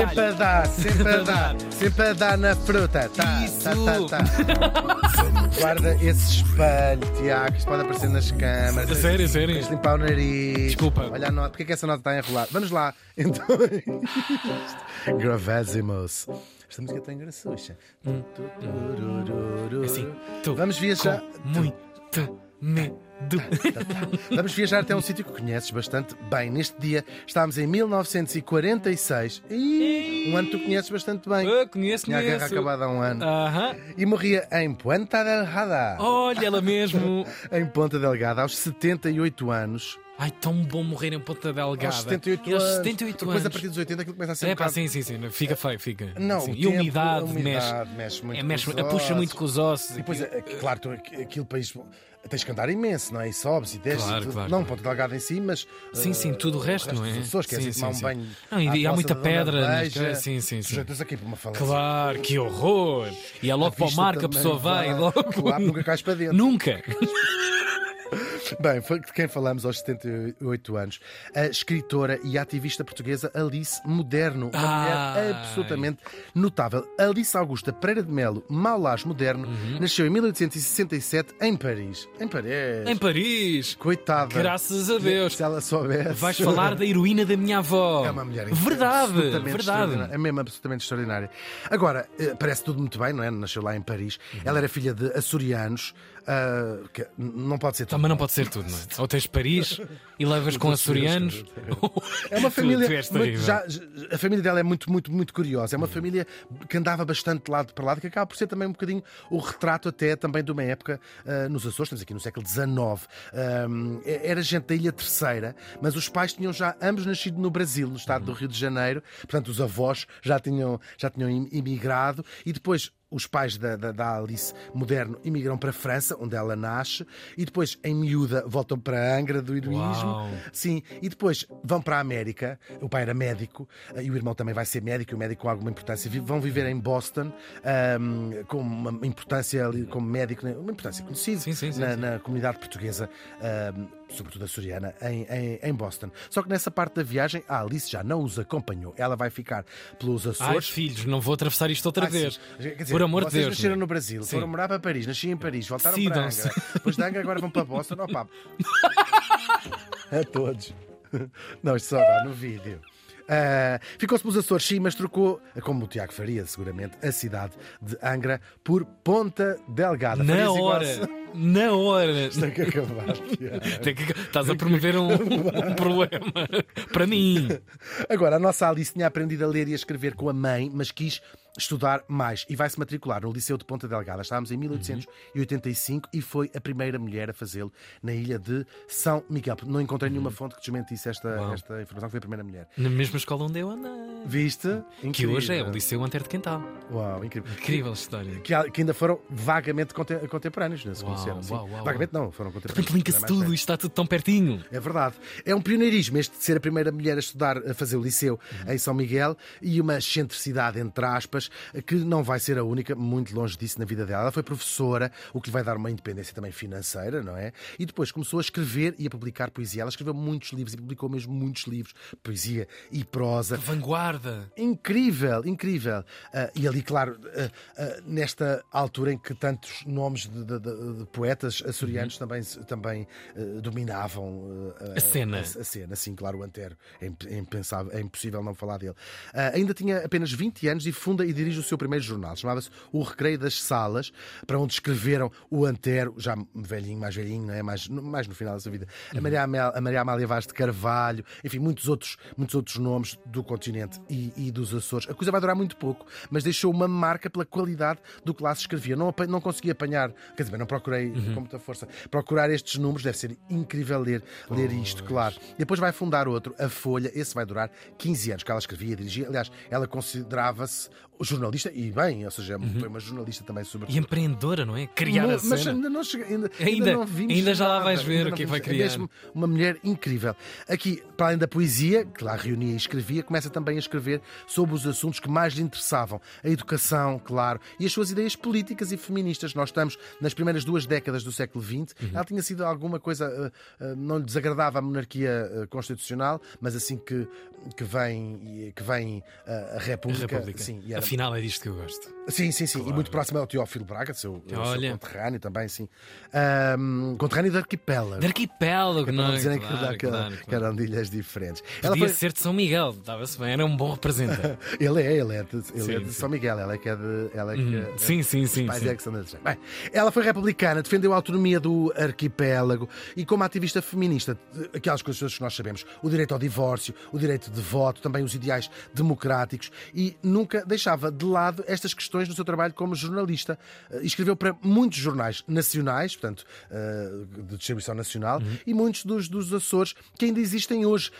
Sempre a dar, sempre a dar, sempre a dar na fruta. Tá, Isso. tá, tá, tá. Guarda esse espelho, Tiago, isto pode aparecer nas câmaras. Sério, sério. Tens de limpar o nariz. Desculpa. Olha a nota, porque é que essa nota está enrolada? Vamos lá. Então. Gravésimos. Esta música tem graçucha. Assim, tu Vamos viajar. muito medo. Vamos viajar até um sítio que conheces bastante bem. Neste dia estávamos em 1946. E um ano que tu conheces bastante bem. Ah, conheço, Tinha a guerra conheço. acabada há um ano. Aham. E morria em Puente Delgada. Olha ela mesmo. Em Ponta Delgada, aos 78 anos. Ai, tão bom morrer em Ponta Delgada. Aos 78 E aos anos. 78 Depois, anos. a partir dos 80, aquilo começa a ser um É pá, bocado... sim, sim, sim. Fica feio, fica. Não, Sim. o E tempo, umidade, a mexe. umidade mexe muito É, com mexe, os puxa ossos. muito com os ossos. E depois, é, claro, tu, aquele país tens que andar imenso, não é? E sobes e desces. Claro, e claro, não, claro. Ponta Delgada em si, mas. Sim, sim, eh, tudo o resto, não é? das Açores, queres Sim, ir tomar sim, um banho. Não, e- há muita pedra Beija, sim, sim, sim. Sujeitas aqui para uma falência. Claro, que horror! E é logo para o mar que a pessoa vai. Logo. Claro, nunca cais para dentro. Nunca! Bem, foi de quem falamos aos 78 anos. A escritora e ativista portuguesa Alice Moderno. Uma Ai. mulher absolutamente notável. Alice Augusta Pereira de Melo Maulás Moderno Uhum. nasceu em 1867 em Paris. Em Paris. Em Paris! Coitada. Graças a Deus! Se ela soubesse. Vais falar da heroína da minha avó. É uma mulher Verdade, verdade. É mesmo absolutamente extraordinária. Agora, eh, parece tudo muito bem, não é? Nasceu lá em Paris. Uhum. Ela era filha de açorianos. ah, que não pode ser. Também não pode ser tudo, não é? Ou tens Paris e levas com açorianos. É uma Tu- família. tu terrível. já- a família dela é muito, muito, muito curiosa. É uma família que andava bastante de lado para lado, que acaba por ser também um bocadinho o retrato até também de uma época ah, nos Açores, estamos aqui no século XIX. Ahm, é- era gente da Ilha Terceira, mas os pais tinham já ambos nascido no Brasil, no estado do Rio de Janeiro. Portanto, os avós já tinham, já tinham im- imigrado e depois os pais da, da, da Alice Moderno imigram para a França, onde ela nasce, e depois, em miúda, voltam para a Angra do heroísmo. Uau. Sim, e depois vão para a América. O pai era médico eh, e o irmão também vai ser médico, e o médico com alguma importância. Vão viver em Boston ahm, com uma importância ali como médico, né, uma importância conhecida Sim, sim, sim, na, na comunidade portuguesa, ahm, sobretudo açoriana, em, em, em Boston. Só que nessa parte da viagem, a Alice já não os acompanhou. Ela vai ficar pelos Ai, Açores. filhos, não vou atravessar isto outra Ah, vez. sim. Dizer, Por amor de vocês Deus. nasceram não é? no Brasil, Sim. foram morar para Paris, nasci em Paris, voltaram para Decidam-se. Angra. Depois de Angra agora vão para Boston. Opa. A todos. Não, isto só dá no vídeo. Ah, Ficou-se pelos Açores, sim, mas trocou, como o Tiago faria, seguramente, a cidade de Angra por Ponta Delgada. Na Farias hora, na hora. Tem que acabar, Tiago. Tem que- Estás a promover um, um problema para mim. Agora, a nossa Alice tinha aprendido a ler e a escrever com a mãe, mas quis estudar mais e vai se matricular no Liceu de Ponta Delgada. Estávamos em 1885 e foi a primeira mulher a fazê-lo na ilha de São Miguel. Não encontrei nenhuma fonte que desmentisse esta, Uau. esta informação, que foi a primeira mulher. Na mesma escola onde eu andei. Viste? Que Incrível. hoje é o Liceu Antero de Quental. Uau, incrível. Incrível história. Que, que ainda foram vagamente conte- contemporâneos, não se Uau, conheceram. uau, uau, vagamente não, foram contemporâneos. Era mais tudo, isto está tudo tão pertinho. É verdade. É um pioneirismo este de ser a primeira mulher a estudar, a fazer o liceu em São Miguel e uma excentricidade, entre aspas, que não vai ser a única, muito longe disso na vida dela. Ela foi professora, o que lhe vai dar uma independência também financeira, não é? E depois começou a escrever e a publicar poesia. Ela escreveu muitos livros e publicou mesmo muitos livros, poesia e prosa. Vanguarda. Incrível, incrível. Ah, e ali, claro, ah, ah, nesta altura em que tantos nomes de, de- de- de poetas açorianos também, se- também ah, dominavam A cena. A, a cena, sim, claro, o Antero. É, é impensável, é impossível não falar dele. Ainda tinha apenas 20 anos e funda e dirige o seu primeiro jornal. Chamava-se O Recreio das Salas, para onde escreveram o Antero, já velhinho, mais velhinho, não é? mais, mais no final da sua vida. A, Maria Amélia, a Maria Amália Vaz de Carvalho, enfim, muitos outros, muitos outros nomes do continente e, e dos Açores. A coisa vai durar muito pouco, mas deixou uma marca pela qualidade do que lá se escrevia. Não, não consegui apanhar, quer dizer, não procurei com muita força. Procurar estes números deve ser incrível ler, ler isto, claro. E depois vai fundar outro, a Folha, esse vai durar 15 anos, que ela escrevia, dirigia. Aliás, ela considerava-se jornalista, e bem, ou seja, foi uma jornalista também sobre. E empreendedora, não é? Criar a mas, mas cena. ainda não chega, ainda, Ainda- não vimos ainda já lá nada, vais ver ainda o que é que vai vimos. criar. É mesmo uma mulher incrível. Aqui, para além da poesia, que lá reunia e escrevia, começa também a escrever sobre os assuntos que mais lhe interessavam. A educação, claro, e as suas ideias políticas e feministas. Nós estamos nas primeiras duas décadas do século XX. Uhum. Ela tinha sido alguma coisa, eh, eh, não lhe desagradava a monarquia eh, constitucional, mas assim que, que vem, que vem a A República. República. Sim, e era- Afinal, é disto que eu gosto. Sim, sim, sim. E Claro. muito próximo ao Teófilo Braga, seu, seu Olha. conterrâneo também, sim. Ahm, conterrâneo de arquipélago. De arquipélago, não é? dizerem Claro, que, que, claro, que claro. eram de ilhas diferentes. Ela Podia foi- ser de São Miguel, estava-se bem, era um bom representante. Ele é, ele é de, ele Sim, é de. São Miguel, ela é que é de. Ela é que é- sim, sim, sim. Pais sim. é que são. Bem, ela foi republicana, defendeu a autonomia do arquipélago e, como ativista feminista, aquelas coisas que nós sabemos, o direito ao divórcio, o direito de voto, também os ideais democráticos e nunca deixava de lado estas questões no seu trabalho como jornalista. Eh, Escreveu para muitos jornais nacionais, portanto, eh, de distribuição nacional, e muitos dos, dos Açores que ainda existem hoje.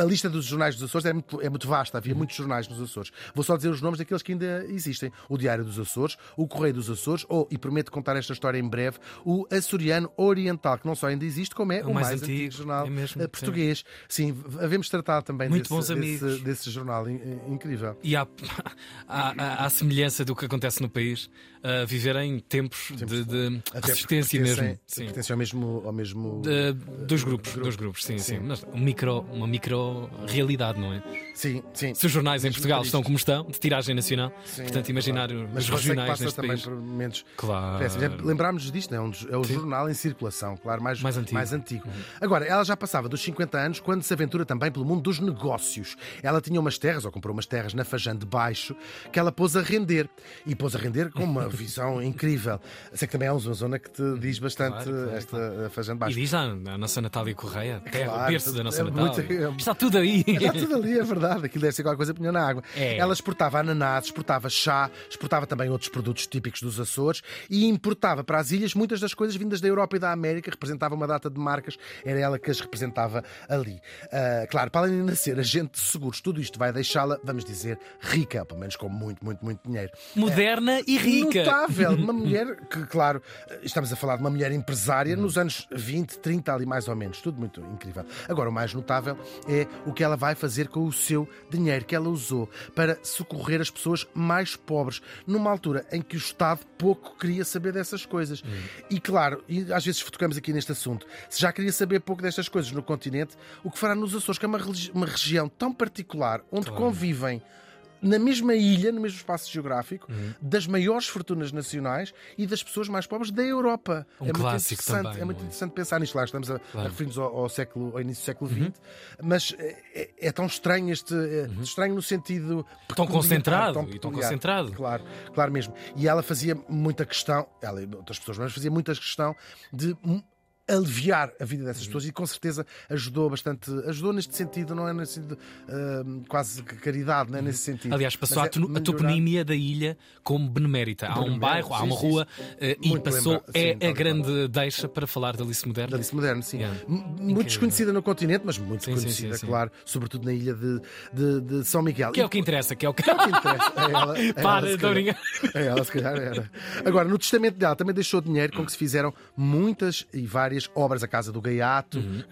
A lista dos jornais dos Açores é muito, é muito vasta, havia muitos jornais nos Açores. Vou só dizer os nomes daqueles que ainda existem: o Diário dos Açores, o Correio dos Açores, ou, e prometo contar esta história em breve, o Açoriano Oriental, que não só ainda existe, como é o, mais, antigo, jornal é mesmo, eh, sim. português. Sim, havemos tratado também Muito desse, bons desse- amigos. desse jornal in- incrível. E há, há, há- há semelhança do que acontece no país, a viver em tempos de, de resistência mesmo. Sim. Pertencem ao mesmo. Ao mesmo De- dos grupos, dos grupos, sim, sim. Mas um micro, uma micro realidade, não é? Sim, sim. Se os jornais em Portugal estão como estão, de tiragem nacional, Sim, portanto, é imaginar. Mas os que regionais passa neste também país. por momentos Claro. Péssimo. Lembrámos-nos disto, não é? Um é o jornal em circulação, claro, mais, Mais antigo. Uhum. antigo. Agora, ela já passava dos 50 anos quando se aventura também pelo mundo dos negócios. Ela tinha umas terras, ou comprou umas terras na Fajã de Baixo, que ela pôs a render. E pôs a render com uma visão incrível. Sei que também é uma zona que te diz bastante Claro, claro, esta Fajã de E Baixo. diz a, a nossa Natália Correia, terra, claro, berço da nossa é Natália. muito- é- Está tudo aí. Está tudo ali, é verdade. Aquilo deve ser qualquer coisa punha na água. É. Ela exportava ananás, exportava chá, exportava também outros produtos típicos dos Açores e importava para as ilhas muitas das coisas vindas da Europa e da América. Representava uma data de marcas, era ela que as representava ali. Ah, claro, para além de nascer agente de seguros, tudo isto vai deixá-la, vamos dizer, rica, pelo menos com muito, muito, muito dinheiro. Moderna e rica. Notável, uma mulher que, claro, estamos a falar de uma mulher empresária nos anos 20, 30, ali mais ou menos, tudo muito incrível. Agora, o mais notável é o que ela vai fazer com o seu dinheiro que ela usou para socorrer as pessoas mais pobres, numa altura em que o Estado pouco queria saber dessas coisas. E, claro, e às vezes tocamos aqui neste assunto, se já queria saber pouco destas coisas no continente, o que fará nos Açores, que é uma, uma região tão particular, onde Claro. convivem na mesma ilha, no mesmo espaço geográfico, das maiores fortunas nacionais e das pessoas mais pobres da Europa. Um é muito clássico interessante, também, é muito é? interessante pensar nisto. Lá estamos a, a Claro. referir-nos ao, ao século, ao início do século XX, Uhum. mas é, é- é tão estranho este é, estranho no sentido Tão concentrado, tão tão concentrado. Claro, claro mesmo. E ela fazia muita questão, ela e outras pessoas, mas fazia muita questão de aliviar a vida Uhum. dessas pessoas e com certeza ajudou bastante, ajudou neste sentido, não é nesse sentido hum, quase caridade, não é nesse sentido. Aliás, passou é a melhorar- toponímia da ilha como benemérita. Há um bairro, há uma sim, rua sim. eh, e passou. é a grande deixa para falar da Alice Moderna. Da Alice Moderno, sim. Yeah. Muito desconhecida no continente, mas muito conhecida, claro, sobretudo na ilha de, de- de São Miguel. Que é o que interessa, que é o que. que interessa. É ela, é Para, ela, estou a calhar. É ela, se calhar era. Agora, no testamento dela também deixou dinheiro com que se fizeram muitas e várias obras. A Casa do Gaiato, Uhum.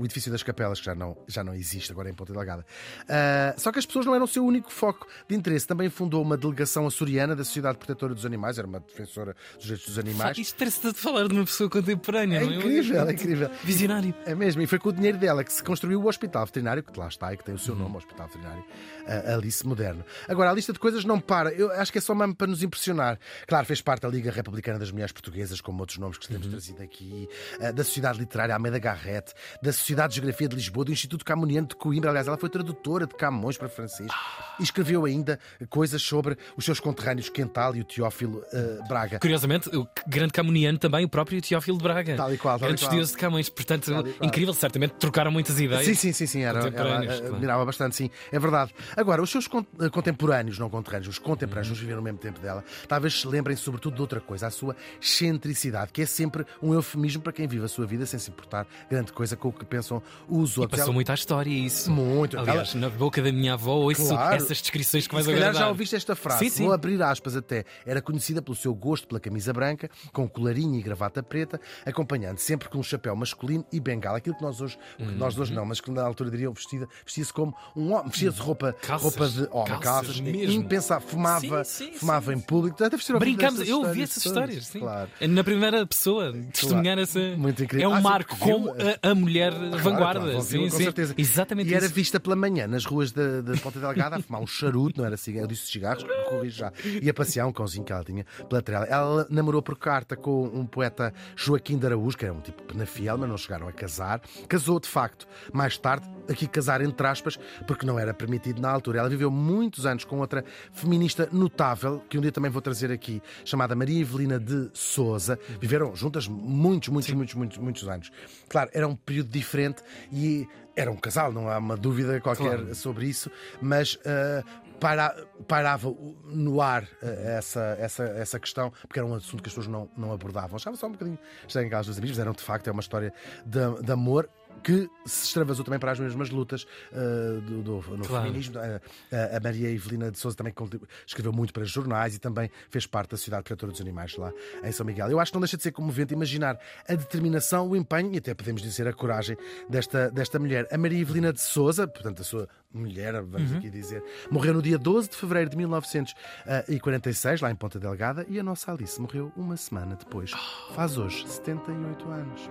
o edifício das Capelas, que já não, já não existe agora em Ponta Delgada. Ah, só que as pessoas não eram o seu único foco de interesse. Também fundou uma delegação açoriana da Sociedade Protetora dos Animais, era uma defensora dos direitos dos animais. Isto parece de falar de uma pessoa contemporânea, É não incrível, é incrível. Visionário. É mesmo, e foi com o dinheiro dela que se construiu o Hospital Veterinário, que lá está e que tem o seu Uhum. nome, Hospital Veterinário a Alice Moderno. Agora, a lista de coisas não para. Eu acho que é só mesmo para nos impressionar. Claro, fez parte da Liga Republicana das Mulheres Portuguesas, como outros nomes que temos Uhum. trazido aqui, eh, da Sociedade Literária Almeida Garrett, da Sociedade de Geografia de Lisboa, do Instituto Camoniano de Coimbra. Aliás, ela foi tradutora de Camões para francês e escreveu ainda coisas sobre os seus conterrâneos Quental e o Teófilo eh, Braga. Curiosamente, o grande camuniano também, o próprio Teófilo de Braga. Tal e qual, tal Grande estudioso de Camões. Portanto, incrível, certamente trocaram muitas ideias. Sim, sim, sim, sim. Era, ela eh, claro. admirava bastante, sim. É verdade. Agora, os seus eh, contemporâneos, não conterrâneos, os Uhum. contemporâneos, nos viveram no mesmo tempo dela, talvez se lembrem sobretudo de outra coisa, a sua excentricidade, que é sempre um eufemismo para quem vive a sua vida sem se importar grande coisa com o que pensam os E outros. passou Ela- muito à história isso. Muito. Aliás, Ela- na boca da minha avó, ouço Claro. essa essas descrições que vais Se agradar. já ouviste esta frase, Sim, sim. vou abrir aspas até. Era conhecida pelo seu gosto pela camisa branca, com colarinho e gravata preta, acompanhando sempre com um chapéu masculino e bengala. Aquilo que nós hoje, que nós Uhum. hoje não, mas que na altura diriam vestida, vestia-se como um homem, vestia-se roupa, Calças. roupa de homem, Calças calças, mesmo. impensável, fumava, Sim, fumava em público. Destas eu ouvi essas histórias, sim. Claro. Na primeira pessoa, testemunhar essa. Muito incrível. É um Ah, sim, marco viu? como a, a mulher vanguarda. Claro, sim, com sim. certeza. Exatamente E era isso. vista pela manhã nas ruas da, da Ponta Delgada a fumar um charuto, não era cigarro, eu disse cigarros, corrijo já. E a passear um cãozinho que ela tinha pela trela. Ela namorou por carta com um poeta Joaquim de Araújo, que era um tipo penafiel, mas não chegaram a casar. Casou de facto mais tarde, aqui casar entre aspas, porque não era permitido na altura. Ela viveu muitos anos com outra feminista notável, que um dia também vou trazer aqui, chamada Maria Evelina de Souza. Viveram juntas muitos, muitos, muitos, muitos, muitos anos. Claro, era um período diferente e era um casal, não há uma dúvida qualquer Claro. sobre isso, mas ah, para- pairava no ar ah, essa, essa, essa questão, porque era um assunto que as pessoas não, não abordavam. Achava só um bocadinho estranho em casa dos amigos, mas eram de facto é uma história de, de amor que se extravasou também para as mesmas lutas ah, do, do- no Claro. feminismo. Ah, a- a Maria Evelina de Souza também escreveu muito para jornais e também fez parte da Sociedade Protetora dos Animais lá em São Miguel. Eu acho que não deixa de ser comovente imaginar a determinação, o empenho e até podemos dizer a coragem desta, desta mulher. A Maria Evelina de Souza, portanto a sua mulher, vamos aqui dizer, morreu no dia 12 de fevereiro de 1946, lá em Ponta Delgada, e a nossa Alice morreu uma semana depois. Faz hoje 78 anos.